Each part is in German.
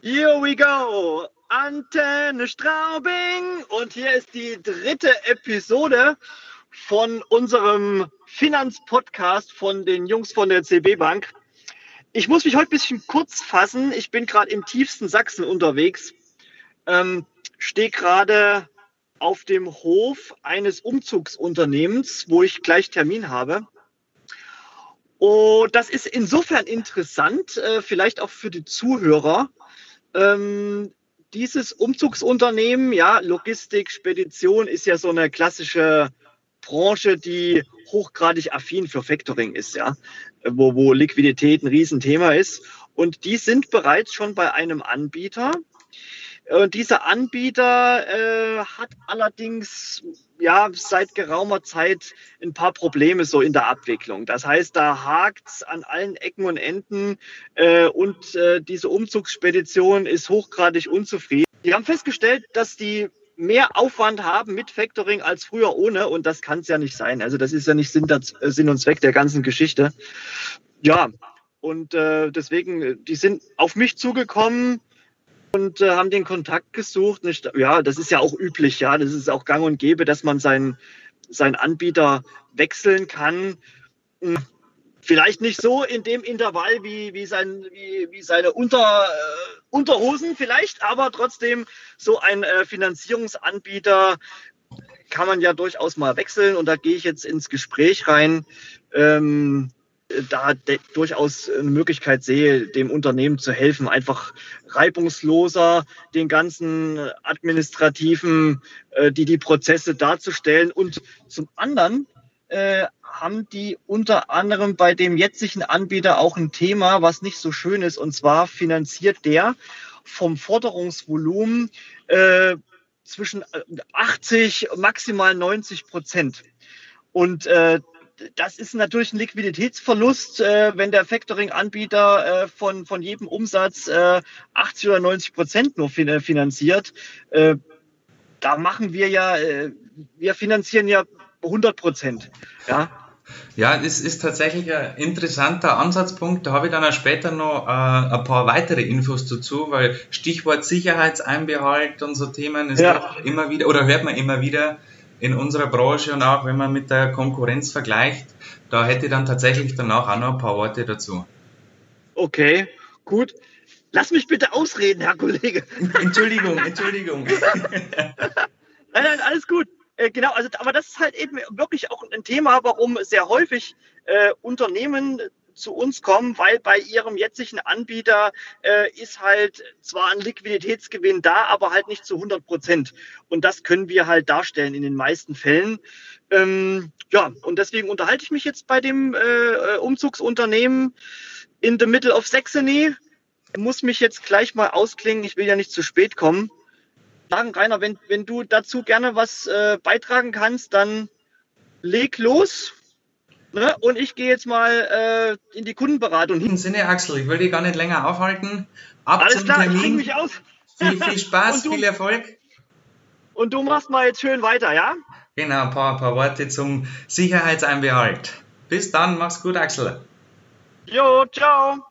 Here we go! Antenne Straubing und hier ist die dritte Episode von unserem Finanzpodcast von den Jungs von der CB Bank. Ich muss mich heute ein bisschen kurz fassen. Ich bin gerade im tiefsten Sachsen unterwegs, ähm, stehe gerade auf dem Hof eines Umzugsunternehmens, wo ich gleich Termin habe. Und das ist insofern interessant, äh, vielleicht auch für die Zuhörer. Ähm, dieses Umzugsunternehmen, ja, Logistik, Spedition ist ja so eine klassische Branche, die hochgradig affin für Factoring ist, ja, wo, wo Liquidität ein Riesenthema ist. Und die sind bereits schon bei einem Anbieter, und dieser Anbieter äh, hat allerdings ja seit geraumer Zeit ein paar Probleme so in der Abwicklung. Das heißt, da hakt's an allen Ecken und Enden äh, und äh, diese Umzugsspedition ist hochgradig unzufrieden. Die haben festgestellt, dass die mehr Aufwand haben mit Factoring als früher ohne und das kann es ja nicht sein. Also das ist ja nicht Sinn, das, äh, Sinn und Zweck der ganzen Geschichte. Ja, und äh, deswegen, die sind auf mich zugekommen, und äh, haben den Kontakt gesucht. Ja, das ist ja auch üblich, ja, das ist auch gang und gäbe, dass man seinen, seinen Anbieter wechseln kann. Hm, vielleicht nicht so in dem Intervall wie, wie, sein, wie, wie seine Unter, äh, Unterhosen vielleicht, aber trotzdem so ein äh, Finanzierungsanbieter kann man ja durchaus mal wechseln und da gehe ich jetzt ins Gespräch rein. Ähm, da durchaus eine Möglichkeit sehe, dem Unternehmen zu helfen, einfach reibungsloser den ganzen administrativen, äh, die die Prozesse darzustellen. Und zum anderen äh, haben die unter anderem bei dem jetzigen Anbieter auch ein Thema, was nicht so schön ist. Und zwar finanziert der vom Forderungsvolumen äh, zwischen 80 maximal 90 Prozent. Und äh, das ist natürlich ein Liquiditätsverlust, äh, wenn der Factoring-Anbieter äh, von, von jedem Umsatz äh, 80 oder 90 Prozent nur fin finanziert. Äh, da machen wir ja, äh, wir finanzieren ja 100 Prozent. Ja. Ja, das ist tatsächlich ein interessanter Ansatzpunkt. Da habe ich dann auch später noch äh, ein paar weitere Infos dazu, weil Stichwort Sicherheitseinbehalt und so Themen ist ja. immer wieder, oder hört man immer wieder, in unserer Branche und auch wenn man mit der Konkurrenz vergleicht, da hätte ich dann tatsächlich danach auch noch ein paar Worte dazu. Okay, gut. Lass mich bitte ausreden, Herr Kollege. Entschuldigung, Entschuldigung. nein, nein, alles gut. Äh, genau, also, aber das ist halt eben wirklich auch ein Thema, warum sehr häufig äh, Unternehmen zu uns kommen, weil bei ihrem jetzigen Anbieter äh, ist halt zwar ein Liquiditätsgewinn da, aber halt nicht zu 100 Prozent. Und das können wir halt darstellen in den meisten Fällen. Ähm, ja, und deswegen unterhalte ich mich jetzt bei dem äh, Umzugsunternehmen in the middle of Saxony. Muss mich jetzt gleich mal ausklingen. Ich will ja nicht zu spät kommen. Sagen, Rainer, wenn, wenn du dazu gerne was äh, beitragen kannst, dann leg los. Ne? Und ich gehe jetzt mal äh, in die Kundenberatung. In Sinne, Axel, ich will dich gar nicht länger aufhalten. Ab Alles zum klar, Termin. mich aus. Viel, viel Spaß, du, viel Erfolg. Und du machst mal jetzt schön weiter, ja? Genau, ein paar, paar Worte zum Sicherheitseinbehalt. Bis dann, mach's gut, Axel. Jo, ciao.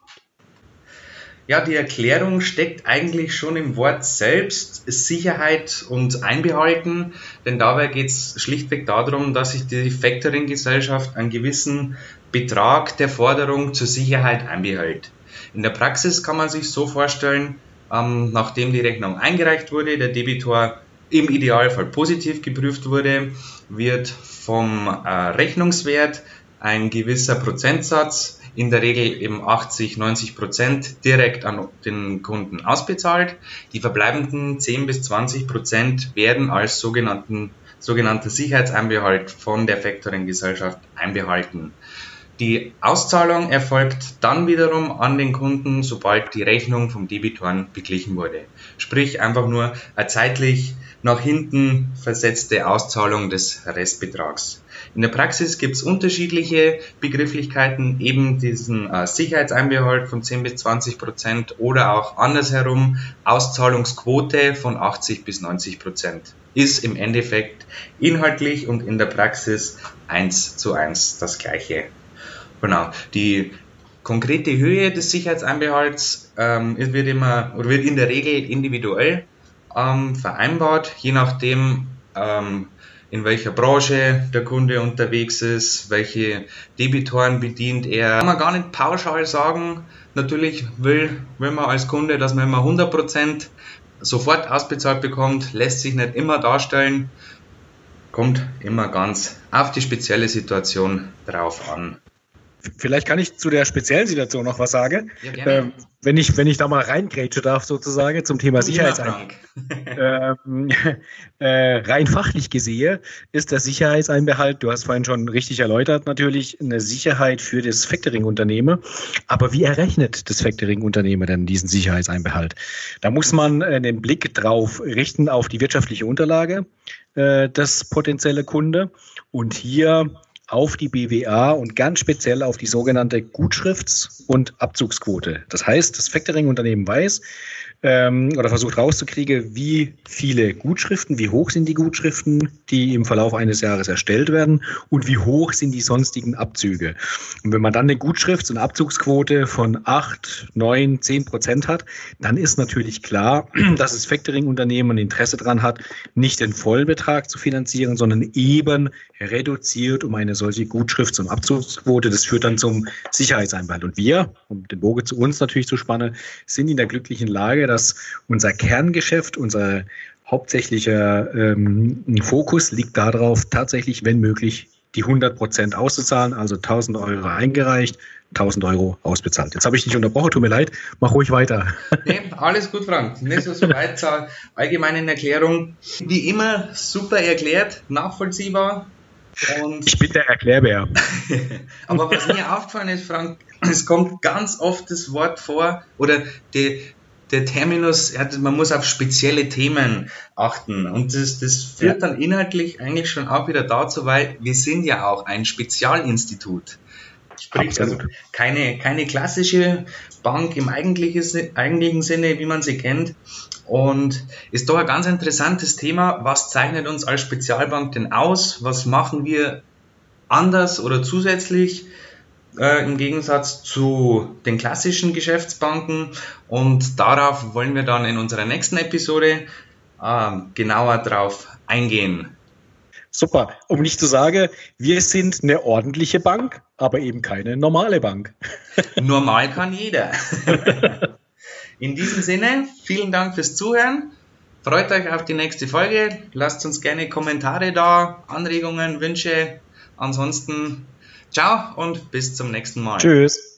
Ja, die Erklärung steckt eigentlich schon im Wort selbst, Sicherheit und Einbehalten, denn dabei geht es schlichtweg darum, dass sich die Factoring-Gesellschaft einen gewissen Betrag der Forderung zur Sicherheit einbehält. In der Praxis kann man sich so vorstellen, ähm, nachdem die Rechnung eingereicht wurde, der Debitor im Idealfall positiv geprüft wurde, wird vom äh, Rechnungswert ein gewisser Prozentsatz in der Regel eben 80, 90 Prozent direkt an den Kunden ausbezahlt. Die verbleibenden 10 bis 20 Prozent werden als sogenannten, sogenannter Sicherheitseinbehalt von der Factoring-Gesellschaft einbehalten. Die Auszahlung erfolgt dann wiederum an den Kunden, sobald die Rechnung vom Debitoren beglichen wurde. Sprich einfach nur eine zeitlich nach hinten versetzte Auszahlung des Restbetrags. In der Praxis gibt es unterschiedliche Begrifflichkeiten, eben diesen äh, Sicherheitseinbehalt von 10 bis 20 Prozent oder auch andersherum Auszahlungsquote von 80 bis 90 Prozent. Ist im Endeffekt inhaltlich und in der Praxis eins zu eins das gleiche. Genau. Die konkrete Höhe des Sicherheitseinbehalts ähm, wird immer oder wird in der Regel individuell ähm, vereinbart, je nachdem, ähm, in welcher Branche der Kunde unterwegs ist, welche Debitoren bedient er. Kann man gar nicht pauschal sagen. Natürlich will, will man als Kunde, dass man immer 100% sofort ausbezahlt bekommt, lässt sich nicht immer darstellen, kommt immer ganz auf die spezielle Situation drauf an. Vielleicht kann ich zu der speziellen Situation noch was sagen. Ja, ähm, wenn, ich, wenn ich da mal reingrätsche darf, sozusagen, zum Thema Sicherheitseinbehaltung. ähm, äh, rein fachlich gesehen ist der Sicherheitseinbehalt, du hast vorhin schon richtig erläutert, natürlich eine Sicherheit für das Factoring-Unternehmen. Aber wie errechnet das Factoring-Unternehmen denn diesen Sicherheitseinbehalt? Da muss man äh, den Blick drauf richten auf die wirtschaftliche Unterlage äh, des potenzielle Kunde. Und hier auf die BWA und ganz speziell auf die sogenannte Gutschrifts- und Abzugsquote. Das heißt, das Factoring-Unternehmen weiß, ähm, oder versucht rauszukriegen, wie viele Gutschriften, wie hoch sind die Gutschriften, die im Verlauf eines Jahres erstellt werden und wie hoch sind die sonstigen Abzüge. Und wenn man dann eine Gutschrifts- und Abzugsquote von 8, 9, 10 Prozent hat, dann ist natürlich klar, dass das Factoring-Unternehmen Interesse daran hat, nicht den Vollbetrag zu finanzieren, sondern eben reduziert um eine solche Gutschrifts- und Abzugsquote. Das führt dann zum Sicherheitseinbehalt. Und wir, um den Bogen zu uns natürlich zu spannen, sind in der glücklichen Lage, dass unser Kerngeschäft, unser hauptsächlicher ähm, Fokus liegt darauf, tatsächlich, wenn möglich, die 100 Prozent auszuzahlen, also 1000 Euro eingereicht, 1000 Euro ausbezahlt. Jetzt habe ich dich unterbrochen, tut mir leid, mach ruhig weiter. Nee, alles gut, Frank. Nicht so weit zur allgemeinen Erklärung. Wie immer super erklärt, nachvollziehbar. Und ich bin der Erklärbär. Aber was mir aufgefallen ist, Frank, es kommt ganz oft das Wort vor oder die, der Terminus, man muss auf spezielle Themen achten. Und das, das führt dann inhaltlich eigentlich schon auch wieder dazu, weil wir sind ja auch ein Spezialinstitut. Sprich, also keine, keine klassische Bank im eigentlichen, eigentlichen Sinne, wie man sie kennt. Und ist doch ein ganz interessantes Thema. Was zeichnet uns als Spezialbank denn aus? Was machen wir anders oder zusätzlich? äh, im Gegensatz zu den klassischen Geschäftsbanken. Und darauf wollen wir dann in unserer nächsten Episode äh, genauer drauf eingehen. Super. Um nicht zu sagen, wir sind eine ordentliche Bank, aber eben keine normale Bank. Normal kann jeder. In diesem Sinne, vielen Dank fürs Zuhören. Freut euch auf die nächste Folge. Lasst uns gerne Kommentare da, Anregungen, Wünsche. Ansonsten Ciao und bis zum nächsten Mal. Tschüss.